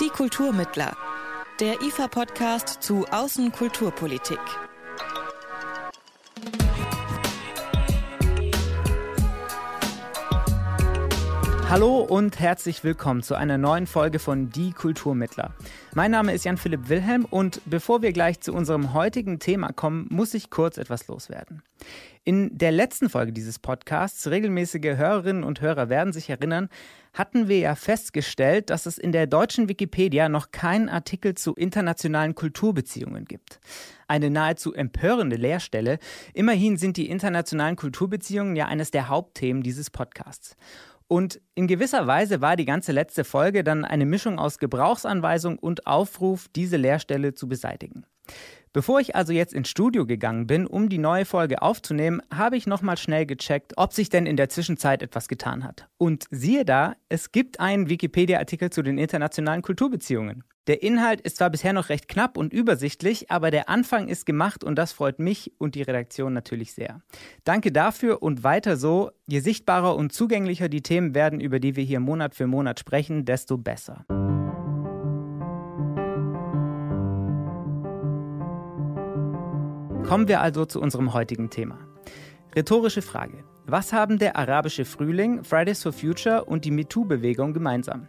Die Kulturmittler. Der IFA-Podcast zu Außenkulturpolitik. Hallo und herzlich willkommen zu einer neuen Folge von Die Kulturmittler. Mein Name ist Jan-Philipp Wilhelm und bevor wir gleich zu unserem heutigen Thema kommen, muss ich kurz etwas loswerden. In der letzten Folge dieses Podcasts, regelmäßige Hörerinnen und Hörer werden sich erinnern, hatten wir ja festgestellt, dass es in der deutschen Wikipedia noch keinen Artikel zu internationalen Kulturbeziehungen gibt. Eine nahezu empörende Leerstelle. Immerhin sind die internationalen Kulturbeziehungen ja eines der Hauptthemen dieses Podcasts. Und in gewisser Weise war die ganze letzte Folge dann eine Mischung aus Gebrauchsanweisung und Aufruf, diese Leerstelle zu beseitigen. Bevor ich also jetzt ins Studio gegangen bin, um die neue Folge aufzunehmen, habe ich nochmal schnell gecheckt, ob sich denn in der Zwischenzeit etwas getan hat. Und siehe da, es gibt einen Wikipedia-Artikel zu den internationalen Kulturbeziehungen. Der Inhalt ist zwar bisher noch recht knapp und übersichtlich, aber der Anfang ist gemacht und das freut mich und die Redaktion natürlich sehr. Danke dafür und weiter so. Je sichtbarer und zugänglicher die Themen werden, über die wir hier Monat für Monat sprechen, desto besser. Kommen wir also zu unserem heutigen Thema. Rhetorische Frage. Was haben der arabische Frühling, Fridays for Future und die MeToo-Bewegung gemeinsam?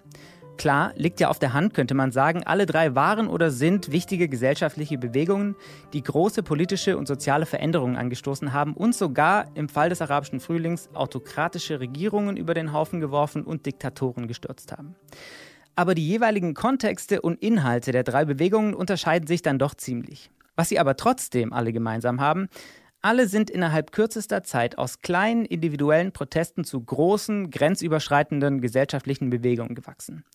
Klar, liegt ja auf der Hand, könnte man sagen, alle drei waren oder sind wichtige gesellschaftliche Bewegungen, die große politische und soziale Veränderungen angestoßen haben und sogar im Fall des arabischen Frühlings autokratische Regierungen über den Haufen geworfen und Diktatoren gestürzt haben. Aber die jeweiligen Kontexte und Inhalte der drei Bewegungen unterscheiden sich dann doch ziemlich. Was sie aber trotzdem alle gemeinsam haben, alle sind innerhalb kürzester Zeit aus kleinen individuellen Protesten zu großen, grenzüberschreitenden gesellschaftlichen Bewegungen gewachsen.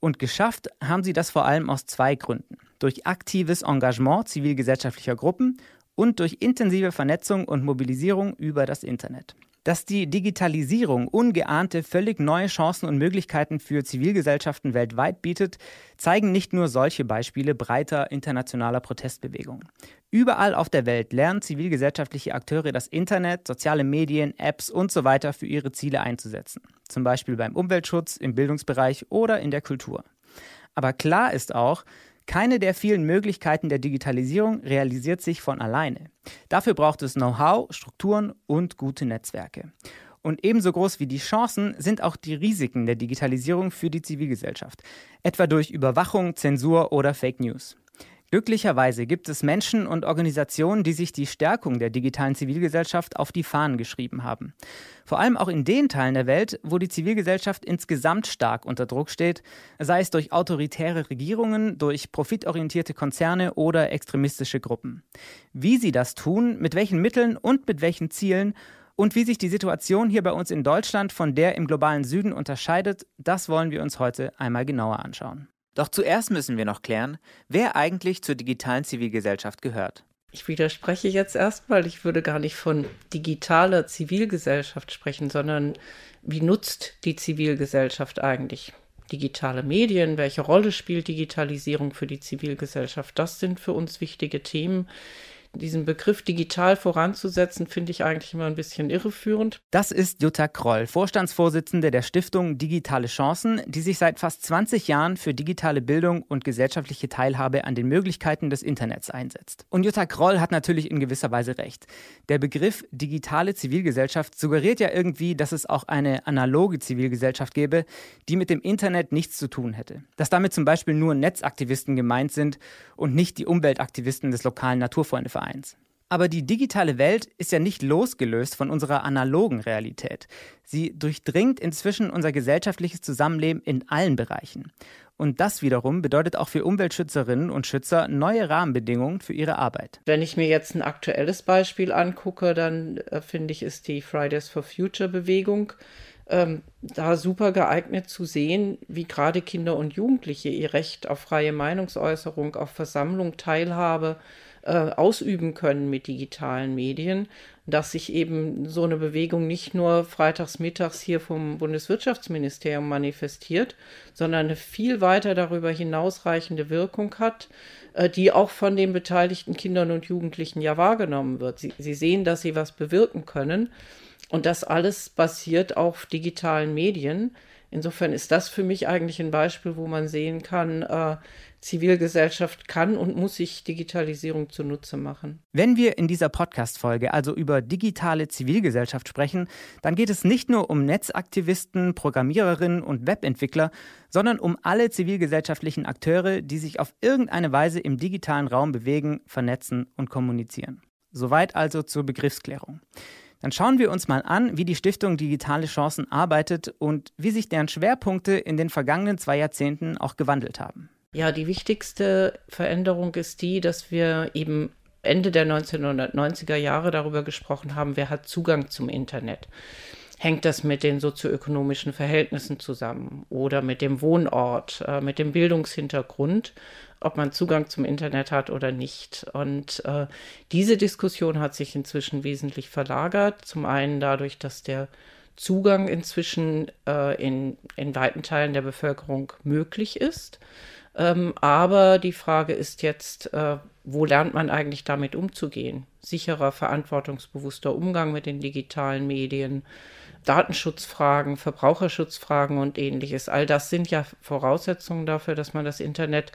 Und geschafft haben sie das vor allem aus zwei Gründen. Durch aktives Engagement zivilgesellschaftlicher Gruppen und durch intensive Vernetzung und Mobilisierung über das Internet. Dass die Digitalisierung ungeahnte, völlig neue Chancen und Möglichkeiten für Zivilgesellschaften weltweit bietet, zeigen nicht nur solche Beispiele breiter internationaler Protestbewegungen. Überall auf der Welt lernen zivilgesellschaftliche Akteure das Internet, soziale Medien, Apps und so weiter für ihre Ziele einzusetzen. Zum Beispiel beim Umweltschutz, im Bildungsbereich oder in der Kultur. Aber klar ist auch, keine der vielen Möglichkeiten der Digitalisierung realisiert sich von alleine. Dafür braucht es Know-how, Strukturen und gute Netzwerke. Und ebenso groß wie die Chancen sind auch die Risiken der Digitalisierung für die Zivilgesellschaft, etwa durch Überwachung, Zensur oder Fake News. Glücklicherweise gibt es Menschen und Organisationen, die sich die Stärkung der digitalen Zivilgesellschaft auf die Fahnen geschrieben haben. Vor allem auch in den Teilen der Welt, wo die Zivilgesellschaft insgesamt stark unter Druck steht, sei es durch autoritäre Regierungen, durch profitorientierte Konzerne oder extremistische Gruppen. Wie sie das tun, mit welchen Mitteln und mit welchen Zielen und wie sich die Situation hier bei uns in Deutschland von der im globalen Süden unterscheidet, das wollen wir uns heute einmal genauer anschauen. Doch zuerst müssen wir noch klären, wer eigentlich zur digitalen Zivilgesellschaft gehört. Ich widerspreche jetzt erstmal, ich würde gar nicht von digitaler Zivilgesellschaft sprechen, sondern wie nutzt die Zivilgesellschaft eigentlich digitale Medien? Welche Rolle spielt Digitalisierung für die Zivilgesellschaft? Das sind für uns wichtige Themen, diesen Begriff digital voranzusetzen, finde ich eigentlich immer ein bisschen irreführend. Das ist Jutta Kroll, Vorstandsvorsitzende der Stiftung Digitale Chancen, die sich seit fast 20 Jahren für digitale Bildung und gesellschaftliche Teilhabe an den Möglichkeiten des Internets einsetzt. Und Jutta Kroll hat natürlich in gewisser Weise recht. Der Begriff digitale Zivilgesellschaft suggeriert ja irgendwie, dass es auch eine analoge Zivilgesellschaft gäbe, die mit dem Internet nichts zu tun hätte. Dass damit zum Beispiel nur Netzaktivisten gemeint sind und nicht die Umweltaktivisten des lokalen Naturfreundevereins. Vereins. Aber die digitale Welt ist ja nicht losgelöst von unserer analogen Realität. Sie durchdringt inzwischen unser gesellschaftliches Zusammenleben in allen Bereichen. Und das wiederum bedeutet auch für Umweltschützerinnen und Schützer neue Rahmenbedingungen für ihre Arbeit. Wenn ich mir jetzt ein aktuelles Beispiel angucke, dann äh, finde ich, ist die Fridays for Future Bewegung ähm, da super geeignet zu sehen, wie gerade Kinder und Jugendliche ihr Recht auf freie Meinungsäußerung, auf Versammlung, Teilhabe, äh, ausüben können mit digitalen Medien, dass sich eben so eine Bewegung nicht nur freitags mittags hier vom Bundeswirtschaftsministerium manifestiert, sondern eine viel weiter darüber hinausreichende Wirkung hat, äh, die auch von den beteiligten Kindern und Jugendlichen ja wahrgenommen wird. Sie, sie sehen, dass sie was bewirken können. Und das alles basiert auf digitalen Medien. Insofern ist das für mich eigentlich ein Beispiel, wo man sehen kann, äh, Zivilgesellschaft kann und muss sich Digitalisierung zunutze machen. Wenn wir in dieser Podcast-Folge also über digitale Zivilgesellschaft sprechen, dann geht es nicht nur um Netzaktivisten, Programmiererinnen und Webentwickler, sondern um alle zivilgesellschaftlichen Akteure, die sich auf irgendeine Weise im digitalen Raum bewegen, vernetzen und kommunizieren. Soweit also zur Begriffsklärung. Dann schauen wir uns mal an, wie die Stiftung Digitale Chancen arbeitet und wie sich deren Schwerpunkte in den vergangenen zwei Jahrzehnten auch gewandelt haben. Ja, die wichtigste Veränderung ist die, dass wir eben Ende der 1990er Jahre darüber gesprochen haben, wer hat Zugang zum Internet. Hängt das mit den sozioökonomischen Verhältnissen zusammen oder mit dem Wohnort, äh, mit dem Bildungshintergrund, ob man Zugang zum Internet hat oder nicht. Und äh, diese Diskussion hat sich inzwischen wesentlich verlagert. Zum einen dadurch, dass der Zugang inzwischen äh, in, in weiten Teilen der Bevölkerung möglich ist. Ähm, aber die Frage ist jetzt, äh, wo lernt man eigentlich damit umzugehen? Sicherer, verantwortungsbewusster Umgang mit den digitalen Medien, Datenschutzfragen, Verbraucherschutzfragen und ähnliches. All das sind ja Voraussetzungen dafür, dass man das Internet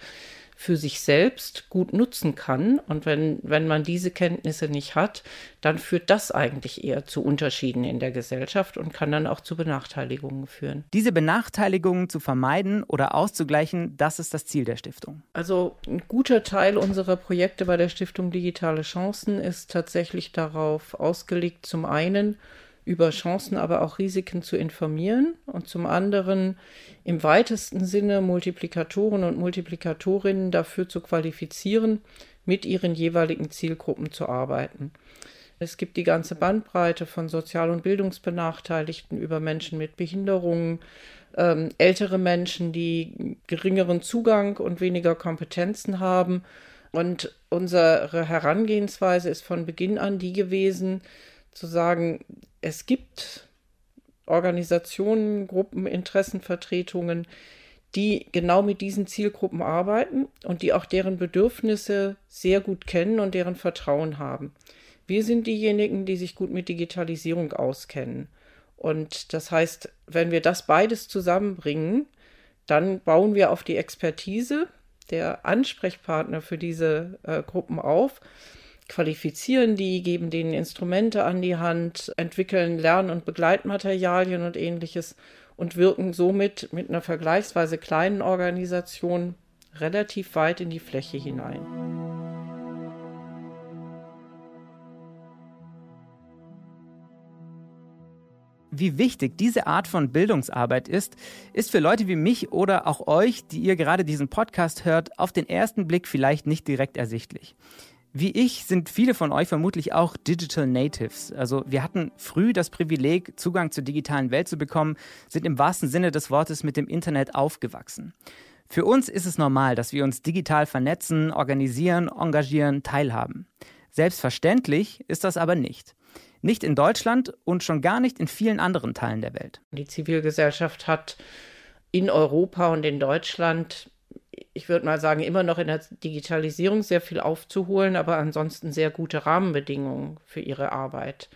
für sich selbst gut nutzen kann. Und wenn, wenn man diese Kenntnisse nicht hat, dann führt das eigentlich eher zu Unterschieden in der Gesellschaft und kann dann auch zu Benachteiligungen führen. Diese Benachteiligungen zu vermeiden oder auszugleichen, das ist das Ziel der Stiftung. Also ein guter Teil unserer Projekte bei der Stiftung Digitale Chancen ist tatsächlich darauf ausgelegt, zum einen über Chancen, aber auch Risiken zu informieren und zum anderen im weitesten Sinne Multiplikatoren und Multiplikatorinnen dafür zu qualifizieren, mit ihren jeweiligen Zielgruppen zu arbeiten. Es gibt die ganze Bandbreite von Sozial- und Bildungsbenachteiligten über Menschen mit Behinderungen, ähm, ältere Menschen, die geringeren Zugang und weniger Kompetenzen haben. Und unsere Herangehensweise ist von Beginn an die gewesen, zu sagen, es gibt Organisationen, Gruppen, Interessenvertretungen, die genau mit diesen Zielgruppen arbeiten und die auch deren Bedürfnisse sehr gut kennen und deren Vertrauen haben. Wir sind diejenigen, die sich gut mit Digitalisierung auskennen. Und das heißt, wenn wir das beides zusammenbringen, dann bauen wir auf die Expertise der Ansprechpartner für diese äh, Gruppen auf qualifizieren die, geben denen Instrumente an die Hand, entwickeln Lern- und Begleitmaterialien und ähnliches und wirken somit mit einer vergleichsweise kleinen Organisation relativ weit in die Fläche hinein. Wie wichtig diese Art von Bildungsarbeit ist, ist für Leute wie mich oder auch euch, die ihr gerade diesen Podcast hört, auf den ersten Blick vielleicht nicht direkt ersichtlich. Wie ich sind viele von euch vermutlich auch Digital Natives. Also wir hatten früh das Privileg, Zugang zur digitalen Welt zu bekommen, sind im wahrsten Sinne des Wortes mit dem Internet aufgewachsen. Für uns ist es normal, dass wir uns digital vernetzen, organisieren, engagieren, teilhaben. Selbstverständlich ist das aber nicht. Nicht in Deutschland und schon gar nicht in vielen anderen Teilen der Welt. Die Zivilgesellschaft hat in Europa und in Deutschland ich würde mal sagen, immer noch in der Digitalisierung sehr viel aufzuholen, aber ansonsten sehr gute Rahmenbedingungen für ihre Arbeit.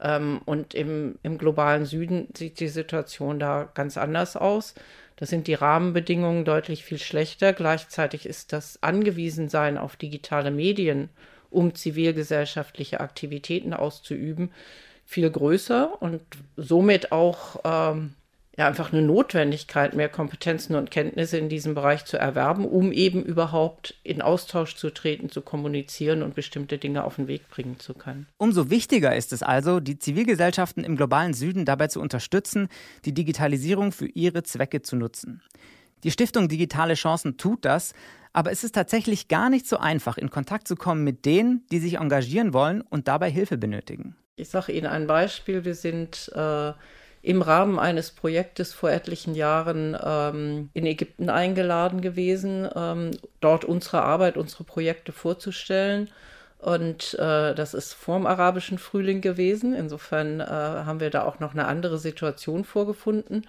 Ähm, und im, im globalen Süden sieht die Situation da ganz anders aus. Da sind die Rahmenbedingungen deutlich viel schlechter. Gleichzeitig ist das Angewiesensein auf digitale Medien, um zivilgesellschaftliche Aktivitäten auszuüben, viel größer und somit auch ähm, ja einfach eine Notwendigkeit, mehr Kompetenzen und Kenntnisse in diesem Bereich zu erwerben, um eben überhaupt in Austausch zu treten, zu kommunizieren und bestimmte Dinge auf den Weg bringen zu können. Umso wichtiger ist es also, die Zivilgesellschaften im globalen Süden dabei zu unterstützen, die Digitalisierung für ihre Zwecke zu nutzen. Die Stiftung Digitale Chancen tut das, aber es ist tatsächlich gar nicht so einfach, in Kontakt zu kommen mit denen, die sich engagieren wollen und dabei Hilfe benötigen. Ich sage Ihnen ein Beispiel. Wir sind äh, im Rahmen eines Projektes vor etlichen Jahren ähm, in Ägypten eingeladen gewesen, ähm, dort unsere Arbeit, unsere Projekte vorzustellen. Und äh, das ist vorm arabischen Frühling gewesen. Insofern äh, haben wir da auch noch eine andere Situation vorgefunden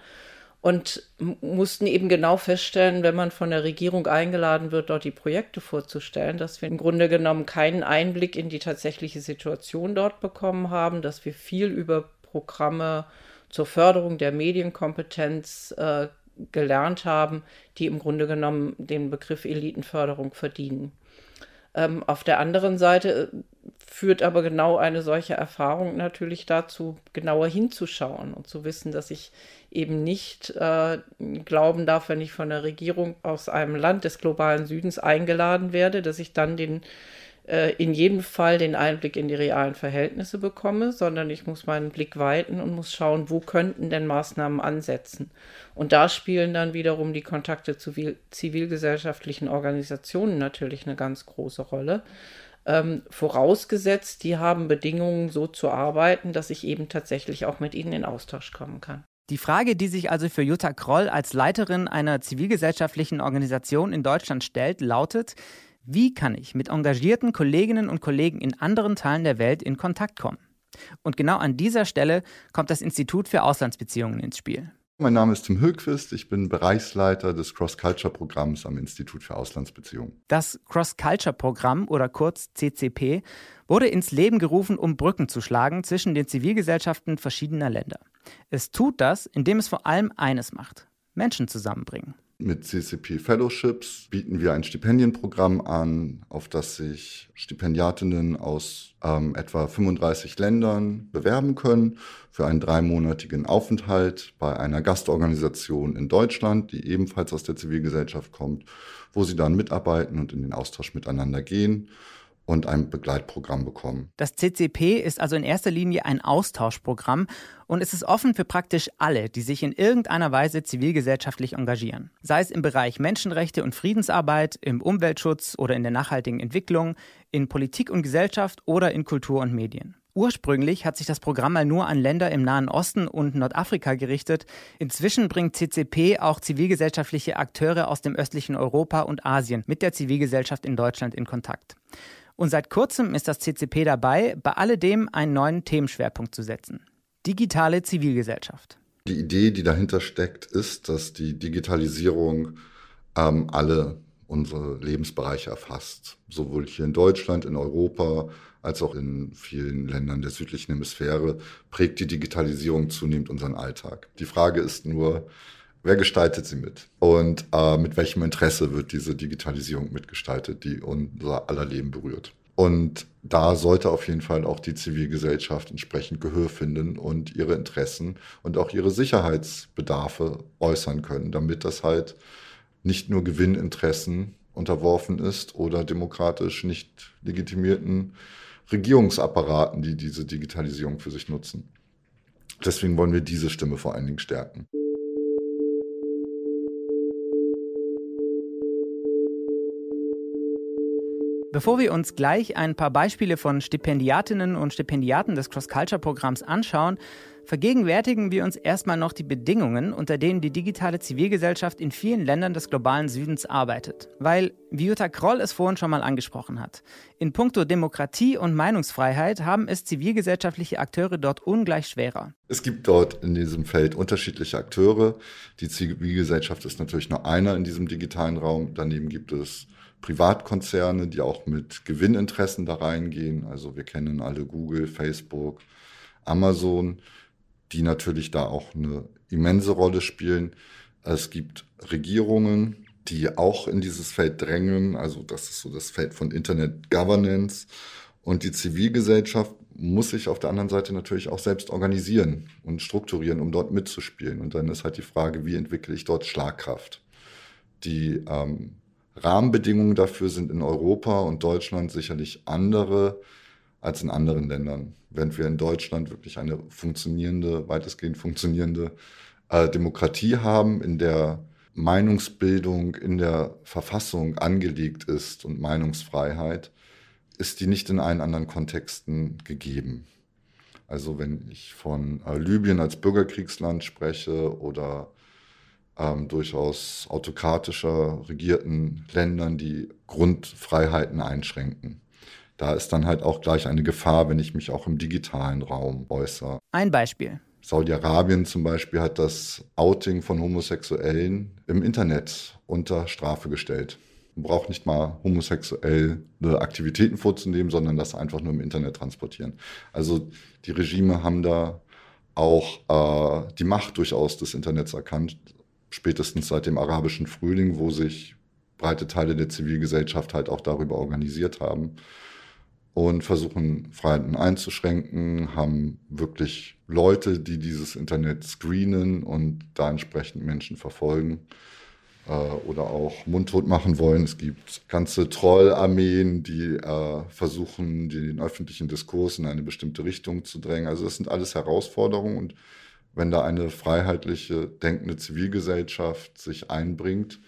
und mussten eben genau feststellen, wenn man von der Regierung eingeladen wird, dort die Projekte vorzustellen, dass wir im Grunde genommen keinen Einblick in die tatsächliche Situation dort bekommen haben, dass wir viel über Programme zur Förderung der Medienkompetenz äh, gelernt haben, die im Grunde genommen den Begriff Elitenförderung verdienen. Ähm, auf der anderen Seite äh, führt aber genau eine solche Erfahrung natürlich dazu, genauer hinzuschauen und zu wissen, dass ich eben nicht äh, glauben darf, wenn ich von der Regierung aus einem Land des globalen Südens eingeladen werde, dass ich dann den äh, in jedem Fall den Einblick in die realen Verhältnisse bekomme, sondern ich muss meinen Blick weiten und muss schauen, wo könnten denn Maßnahmen ansetzen. Und da spielen dann wiederum die Kontakte zu zivilgesellschaftlichen Organisationen natürlich eine ganz große Rolle. Ähm, vorausgesetzt, die haben Bedingungen, so zu arbeiten, dass ich eben tatsächlich auch mit ihnen in Austausch kommen kann. Die Frage, die sich also für Jutta Kroll als Leiterin einer zivilgesellschaftlichen Organisation in Deutschland stellt, lautet, wie kann ich mit engagierten Kolleginnen und Kollegen in anderen Teilen der Welt in Kontakt kommen? Und genau an dieser Stelle kommt das Institut für Auslandsbeziehungen ins Spiel. Mein Name ist Tim Högquist, ich bin Bereichsleiter des Cross-Culture-Programms am Institut für Auslandsbeziehungen. Das Cross-Culture-Programm oder kurz CCP wurde ins Leben gerufen, um Brücken zu schlagen zwischen den Zivilgesellschaften verschiedener Länder. Es tut das, indem es vor allem eines macht, Menschen zusammenbringen. Mit CCP Fellowships bieten wir ein Stipendienprogramm an, auf das sich Stipendiatinnen aus ähm, etwa 35 Ländern bewerben können für einen dreimonatigen Aufenthalt bei einer Gastorganisation in Deutschland, die ebenfalls aus der Zivilgesellschaft kommt, wo sie dann mitarbeiten und in den Austausch miteinander gehen und ein Begleitprogramm bekommen. Das CCP ist also in erster Linie ein Austauschprogramm und es ist offen für praktisch alle, die sich in irgendeiner Weise zivilgesellschaftlich engagieren. Sei es im Bereich Menschenrechte und Friedensarbeit, im Umweltschutz oder in der nachhaltigen Entwicklung, in Politik und Gesellschaft oder in Kultur und Medien. Ursprünglich hat sich das Programm mal nur an Länder im Nahen Osten und Nordafrika gerichtet. Inzwischen bringt CCP auch zivilgesellschaftliche Akteure aus dem östlichen Europa und Asien mit der Zivilgesellschaft in Deutschland in Kontakt. Und seit kurzem ist das CCP dabei, bei alledem einen neuen Themenschwerpunkt zu setzen. Digitale Zivilgesellschaft. Die Idee, die dahinter steckt, ist, dass die Digitalisierung ähm, alle unsere Lebensbereiche erfasst. Sowohl hier in Deutschland, in Europa, als auch in vielen Ländern der südlichen Hemisphäre prägt die Digitalisierung zunehmend unseren Alltag. Die Frage ist nur, Wer gestaltet sie mit? Und äh, mit welchem Interesse wird diese Digitalisierung mitgestaltet, die unser aller Leben berührt? Und da sollte auf jeden Fall auch die Zivilgesellschaft entsprechend Gehör finden und ihre Interessen und auch ihre Sicherheitsbedarfe äußern können, damit das halt nicht nur Gewinninteressen unterworfen ist oder demokratisch nicht legitimierten Regierungsapparaten, die diese Digitalisierung für sich nutzen. Deswegen wollen wir diese Stimme vor allen Dingen stärken. Bevor wir uns gleich ein paar Beispiele von Stipendiatinnen und Stipendiaten des Cross-Culture-Programms anschauen, vergegenwärtigen wir uns erstmal noch die Bedingungen, unter denen die digitale Zivilgesellschaft in vielen Ländern des globalen Südens arbeitet. Weil, wie Jutta Kroll es vorhin schon mal angesprochen hat, in puncto Demokratie und Meinungsfreiheit haben es zivilgesellschaftliche Akteure dort ungleich schwerer. Es gibt dort in diesem Feld unterschiedliche Akteure. Die Zivilgesellschaft ist natürlich nur einer in diesem digitalen Raum. Daneben gibt es Privatkonzerne, die auch mit Gewinninteressen da reingehen. Also wir kennen alle Google, Facebook, Amazon, die natürlich da auch eine immense Rolle spielen. Es gibt Regierungen, die auch in dieses Feld drängen. Also das ist so das Feld von Internet Governance. Und die Zivilgesellschaft muss sich auf der anderen Seite natürlich auch selbst organisieren und strukturieren, um dort mitzuspielen. Und dann ist halt die Frage, wie entwickle ich dort Schlagkraft? Die ähm, Rahmenbedingungen dafür sind in Europa und Deutschland sicherlich andere als in anderen Ländern. Während wir in Deutschland wirklich eine funktionierende, weitestgehend funktionierende äh, Demokratie haben, in der Meinungsbildung in der Verfassung angelegt ist und Meinungsfreiheit, ist die nicht in allen anderen Kontexten gegeben. Also wenn ich von äh, Libyen als Bürgerkriegsland spreche oder ähm, durchaus autokratischer regierten Ländern, die Grundfreiheiten einschränken. Da ist dann halt auch gleich eine Gefahr, wenn ich mich auch im digitalen Raum äußere. Ein Beispiel. Saudi-Arabien zum Beispiel hat das Outing von Homosexuellen im Internet unter Strafe gestellt. Man braucht nicht mal homosexuelle Aktivitäten vorzunehmen, sondern das einfach nur im Internet transportieren. Also die Regime haben da auch äh, die Macht durchaus des Internets erkannt, spätestens seit dem arabischen Frühling, wo sich breite Teile der Zivilgesellschaft halt auch darüber organisiert haben und versuchen Freiheiten einzuschränken, haben wirklich Leute, die dieses Internet screenen und da entsprechend Menschen verfolgen äh, oder auch mundtot machen wollen. Es gibt ganze Trollarmeen, die äh, versuchen, den öffentlichen Diskurs in eine bestimmte Richtung zu drängen. Also das sind alles Herausforderungen und wenn da eine freiheitliche, denkende Zivilgesellschaft sich einbringt,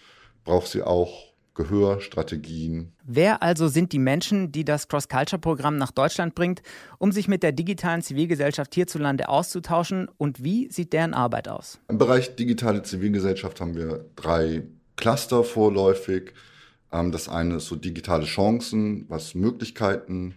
braucht sie auch Gehör, Strategien. Wer also sind die Menschen, die das Cross-Culture-Programm nach Deutschland bringt, um sich mit der digitalen Zivilgesellschaft hierzulande auszutauschen und wie sieht deren Arbeit aus? Im Bereich digitale Zivilgesellschaft haben wir drei Cluster vorläufig. Ähm, das eine ist so digitale Chancen, was Möglichkeiten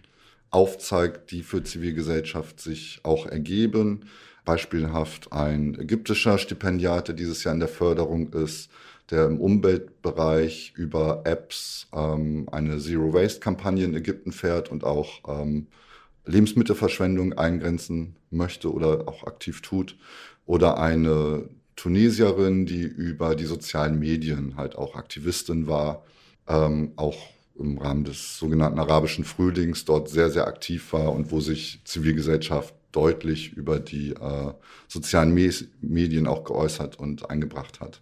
aufzeigt, die für Zivilgesellschaft sich auch ergeben. Beispielhaft ein ägyptischer Stipendiat, der dieses Jahr in der Förderung ist, der im Umweltbereich über Apps ähm, eine Zero-Waste-Kampagne in Ägypten fährt und auch ähm, Lebensmittelverschwendung eingrenzen möchte oder auch aktiv tut. Oder eine Tunesierin, die über die sozialen Medien halt auch Aktivistin war, ähm, auch im Rahmen des sogenannten arabischen Frühlings dort sehr, sehr aktiv war und wo sich Zivilgesellschaft deutlich über die äh, sozialen Me Medien auch geäußert und eingebracht hat.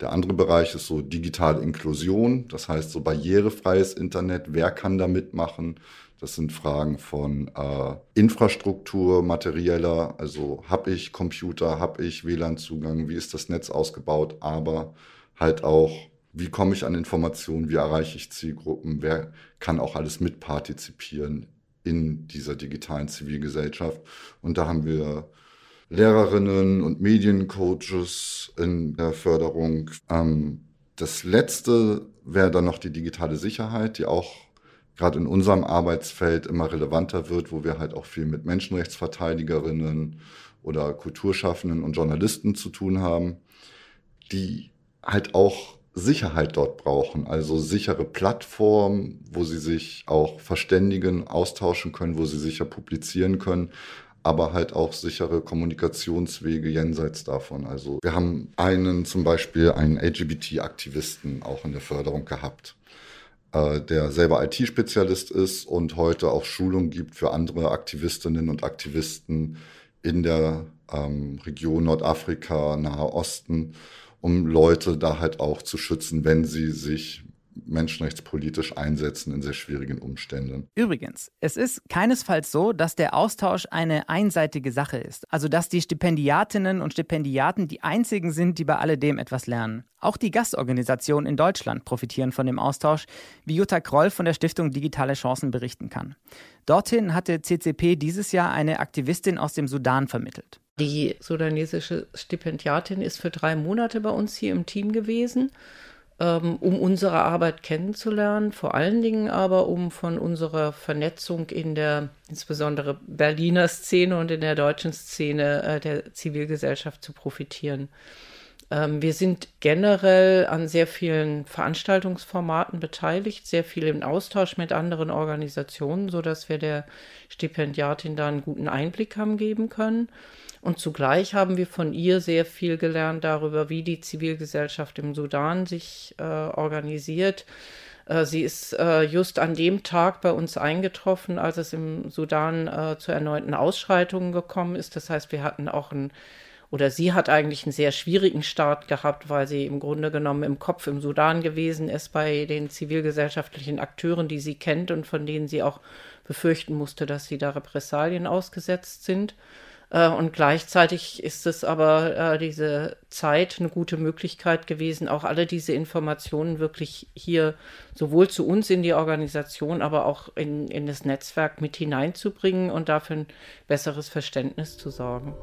Der andere Bereich ist so digitale Inklusion, das heißt so barrierefreies Internet. Wer kann da mitmachen? Das sind Fragen von äh, Infrastruktur, materieller, also habe ich Computer, habe ich WLAN-Zugang, wie ist das Netz ausgebaut, aber halt auch, wie komme ich an Informationen, wie erreiche ich Zielgruppen, wer kann auch alles mitpartizipieren in dieser digitalen Zivilgesellschaft. Und da haben wir Lehrerinnen und Mediencoaches in der Förderung. Ähm, das letzte wäre dann noch die digitale Sicherheit, die auch gerade in unserem Arbeitsfeld immer relevanter wird, wo wir halt auch viel mit Menschenrechtsverteidigerinnen oder Kulturschaffenden und Journalisten zu tun haben, die halt auch Sicherheit dort brauchen, also sichere Plattformen, wo sie sich auch verständigen, austauschen können, wo sie sicher publizieren können, aber halt auch sichere Kommunikationswege jenseits davon. Also wir haben einen zum Beispiel einen LGBT-Aktivisten auch in der Förderung gehabt, äh, der selber IT-Spezialist ist und heute auch Schulung gibt für andere Aktivistinnen und Aktivisten in der ähm, Region Nordafrika, Nahe Osten, um Leute da halt auch zu schützen, wenn sie sich menschenrechtspolitisch einsetzen in sehr schwierigen Umständen. Übrigens, es ist keinesfalls so, dass der Austausch eine einseitige Sache ist. Also dass die Stipendiatinnen und Stipendiaten die einzigen sind, die bei alledem etwas lernen. Auch die Gastorganisationen in Deutschland profitieren von dem Austausch, wie Jutta Kroll von der Stiftung Digitale Chancen berichten kann. Dorthin hatte CCP dieses Jahr eine Aktivistin aus dem Sudan vermittelt. Die sudanesische Stipendiatin ist für drei Monate bei uns hier im Team gewesen ähm, um unsere Arbeit kennenzulernen, vor allen Dingen aber um von unserer Vernetzung in der insbesondere Berliner Szene und in der deutschen Szene äh, der Zivilgesellschaft zu profitieren. Ähm, wir sind generell an sehr vielen Veranstaltungsformaten beteiligt, sehr viel im Austausch mit anderen Organisationen, sodass wir der Stipendiatin da einen guten Einblick haben geben können. Und zugleich haben wir von ihr sehr viel gelernt darüber, wie die Zivilgesellschaft im Sudan sich äh, organisiert. Äh, sie ist äh, just an dem Tag bei uns eingetroffen, als es im Sudan äh, zu erneuten Ausschreitungen gekommen ist. Das heißt, wir hatten auch ein oder sie hat eigentlich einen sehr schwierigen Start gehabt, weil sie im Grunde genommen im Kopf im Sudan gewesen ist bei den zivilgesellschaftlichen Akteuren, die sie kennt und von denen sie auch befürchten musste, dass sie da Repressalien ausgesetzt sind. Äh, und gleichzeitig ist es aber äh, diese Zeit eine gute Möglichkeit gewesen, auch alle diese Informationen wirklich hier sowohl zu uns in die Organisation, aber auch in, in das Netzwerk mit hineinzubringen und dafür ein besseres Verständnis zu sorgen.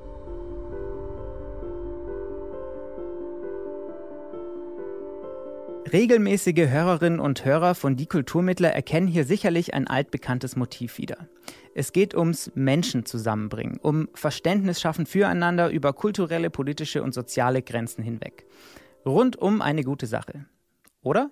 Regelmäßige Hörerinnen und Hörer von Die Kulturmittler erkennen hier sicherlich ein altbekanntes Motiv wieder. Es geht ums Menschen zusammenbringen, um Verständnis schaffen füreinander über kulturelle, politische und soziale Grenzen hinweg. Rund um eine gute Sache. Oder?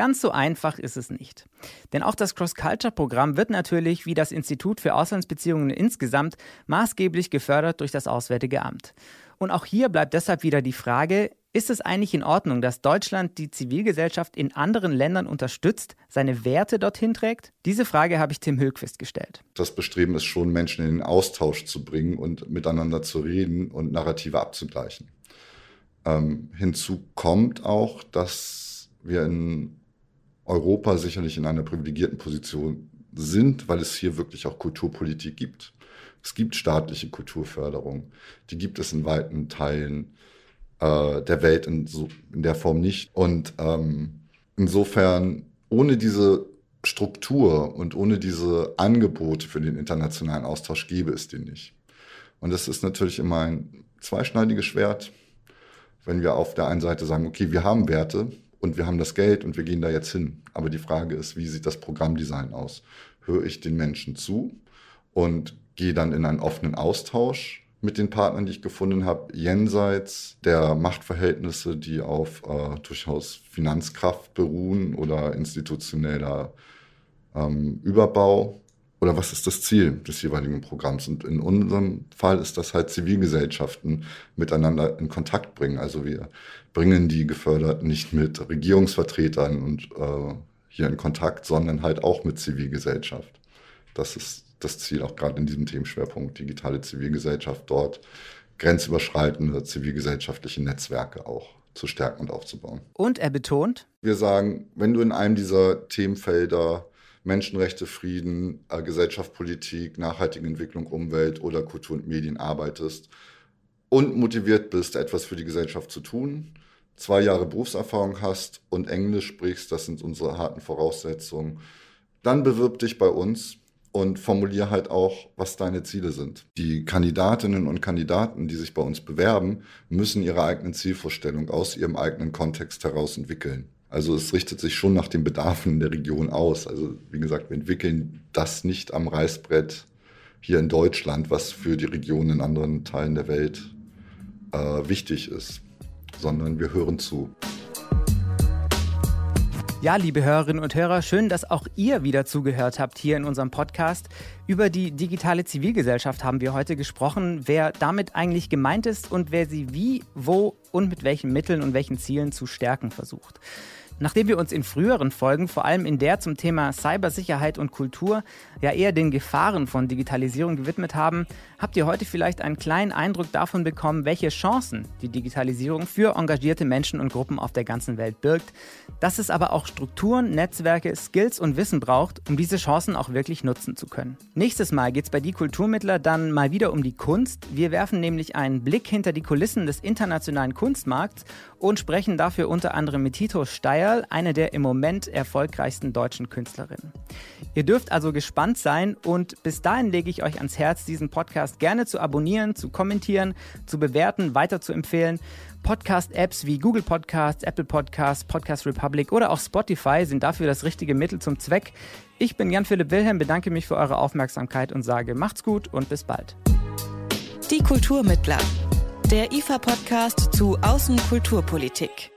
Ganz so einfach ist es nicht. Denn auch das Cross-Culture-Programm wird natürlich, wie das Institut für Auslandsbeziehungen insgesamt, maßgeblich gefördert durch das Auswärtige Amt. Und auch hier bleibt deshalb wieder die Frage, ist es eigentlich in Ordnung, dass Deutschland die Zivilgesellschaft in anderen Ländern unterstützt, seine Werte dorthin trägt? Diese Frage habe ich Tim Hülquist gestellt. Das Bestreben ist schon, Menschen in den Austausch zu bringen und miteinander zu reden und Narrative abzugleichen. Ähm, hinzu kommt auch, dass wir in Europa sicherlich in einer privilegierten Position sind, weil es hier wirklich auch Kulturpolitik gibt. Es gibt staatliche Kulturförderung. Die gibt es in weiten Teilen äh, der Welt in, so, in der Form nicht. Und ähm, insofern, ohne diese Struktur und ohne diese Angebote für den internationalen Austausch gäbe es den nicht. Und das ist natürlich immer ein zweischneidiges Schwert, wenn wir auf der einen Seite sagen, okay, wir haben Werte und wir haben das Geld und wir gehen da jetzt hin. Aber die Frage ist, wie sieht das Programmdesign aus? Höre ich den Menschen zu und gehe dann in einen offenen Austausch mit den Partnern, die ich gefunden habe, jenseits der Machtverhältnisse, die auf äh, durchaus Finanzkraft beruhen oder institutioneller ähm, Überbau. Oder was ist das Ziel des jeweiligen Programms? Und in unserem Fall ist das halt Zivilgesellschaften miteinander in Kontakt bringen. Also wir bringen die Geförderten nicht mit Regierungsvertretern und äh, hier in Kontakt, sondern halt auch mit Zivilgesellschaft. Das ist das Ziel auch gerade in diesem Themenschwerpunkt digitale Zivilgesellschaft dort grenzüberschreitende zivilgesellschaftliche Netzwerke auch zu stärken und aufzubauen. Und er betont, wir sagen, wenn du in einem dieser Themenfelder Menschenrechte, Frieden, äh, Gesellschaft, Politik, nachhaltige Entwicklung, Umwelt oder Kultur und Medien arbeitest und motiviert bist, etwas für die Gesellschaft zu tun, zwei Jahre Berufserfahrung hast und Englisch sprichst, das sind unsere harten Voraussetzungen, dann bewirb dich bei uns und formulier halt auch, was deine Ziele sind. Die Kandidatinnen und Kandidaten, die sich bei uns bewerben, müssen ihre eigenen Zielvorstellungen aus ihrem eigenen Kontext heraus entwickeln. Also es richtet sich schon nach den Bedarfen der Region aus. Also wie gesagt, wir entwickeln das nicht am Reißbrett hier in Deutschland, was für die Region in anderen Teilen der Welt äh, wichtig ist, sondern wir hören zu. Ja, liebe Hörerinnen und Hörer, schön, dass auch ihr wieder zugehört habt hier in unserem Podcast. Über die digitale Zivilgesellschaft haben wir heute gesprochen, wer damit eigentlich gemeint ist und wer sie wie, wo und mit welchen Mitteln und welchen Zielen zu stärken versucht. Nachdem wir uns in früheren Folgen, vor allem in der zum Thema Cybersicherheit und Kultur, ja eher den Gefahren von Digitalisierung gewidmet haben, habt ihr heute vielleicht einen kleinen Eindruck davon bekommen, welche Chancen die Digitalisierung für engagierte Menschen und Gruppen auf der ganzen Welt birgt, dass es aber auch Strukturen, Netzwerke, Skills und Wissen braucht, um diese Chancen auch wirklich nutzen zu können. Nächstes Mal geht es bei Die Kulturmittler dann mal wieder um die Kunst. Wir werfen nämlich einen Blick hinter die Kulissen des internationalen Kunstmarkts und sprechen dafür unter anderem mit Tito Steyer, eine der im Moment erfolgreichsten deutschen Künstlerinnen. Ihr dürft also gespannt sein und bis dahin lege ich euch ans Herz, diesen Podcast gerne zu abonnieren, zu kommentieren, zu bewerten, weiter zu empfehlen. Podcast-Apps wie Google Podcasts, Apple Podcasts, Podcast Republic oder auch Spotify sind dafür das richtige Mittel zum Zweck. Ich bin Jan-Philipp Wilhelm, bedanke mich für eure Aufmerksamkeit und sage macht's gut und bis bald. Die Kulturmittler der IFA-Podcast zu Außenkulturpolitik.